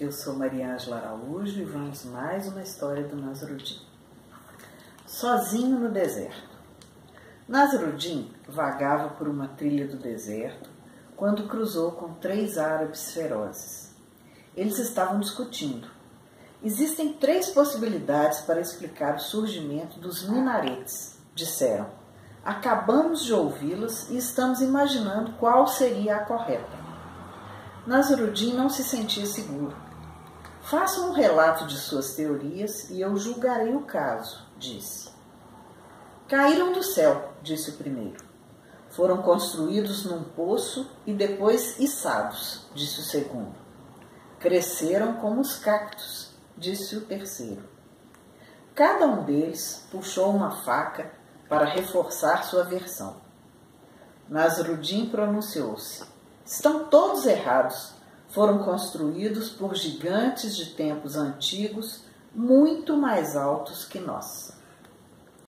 eu sou Maria Ângela Araújo e vamos mais uma história do Nasruddin. Sozinho no deserto. Nasruddin vagava por uma trilha do deserto quando cruzou com três árabes ferozes. Eles estavam discutindo. Existem três possibilidades para explicar o surgimento dos minaretes, disseram. Acabamos de ouvi-las e estamos imaginando qual seria a correta. Nasruddin não se sentia seguro. Faça um relato de suas teorias e eu julgarei o caso, disse. Caíram do céu, disse o primeiro. Foram construídos num poço e depois içados, disse o segundo. Cresceram como os cactos, disse o terceiro. Cada um deles puxou uma faca para reforçar sua versão. Nasruddin pronunciou-se. Estão todos errados foram construídos por gigantes de tempos antigos muito mais altos que nós.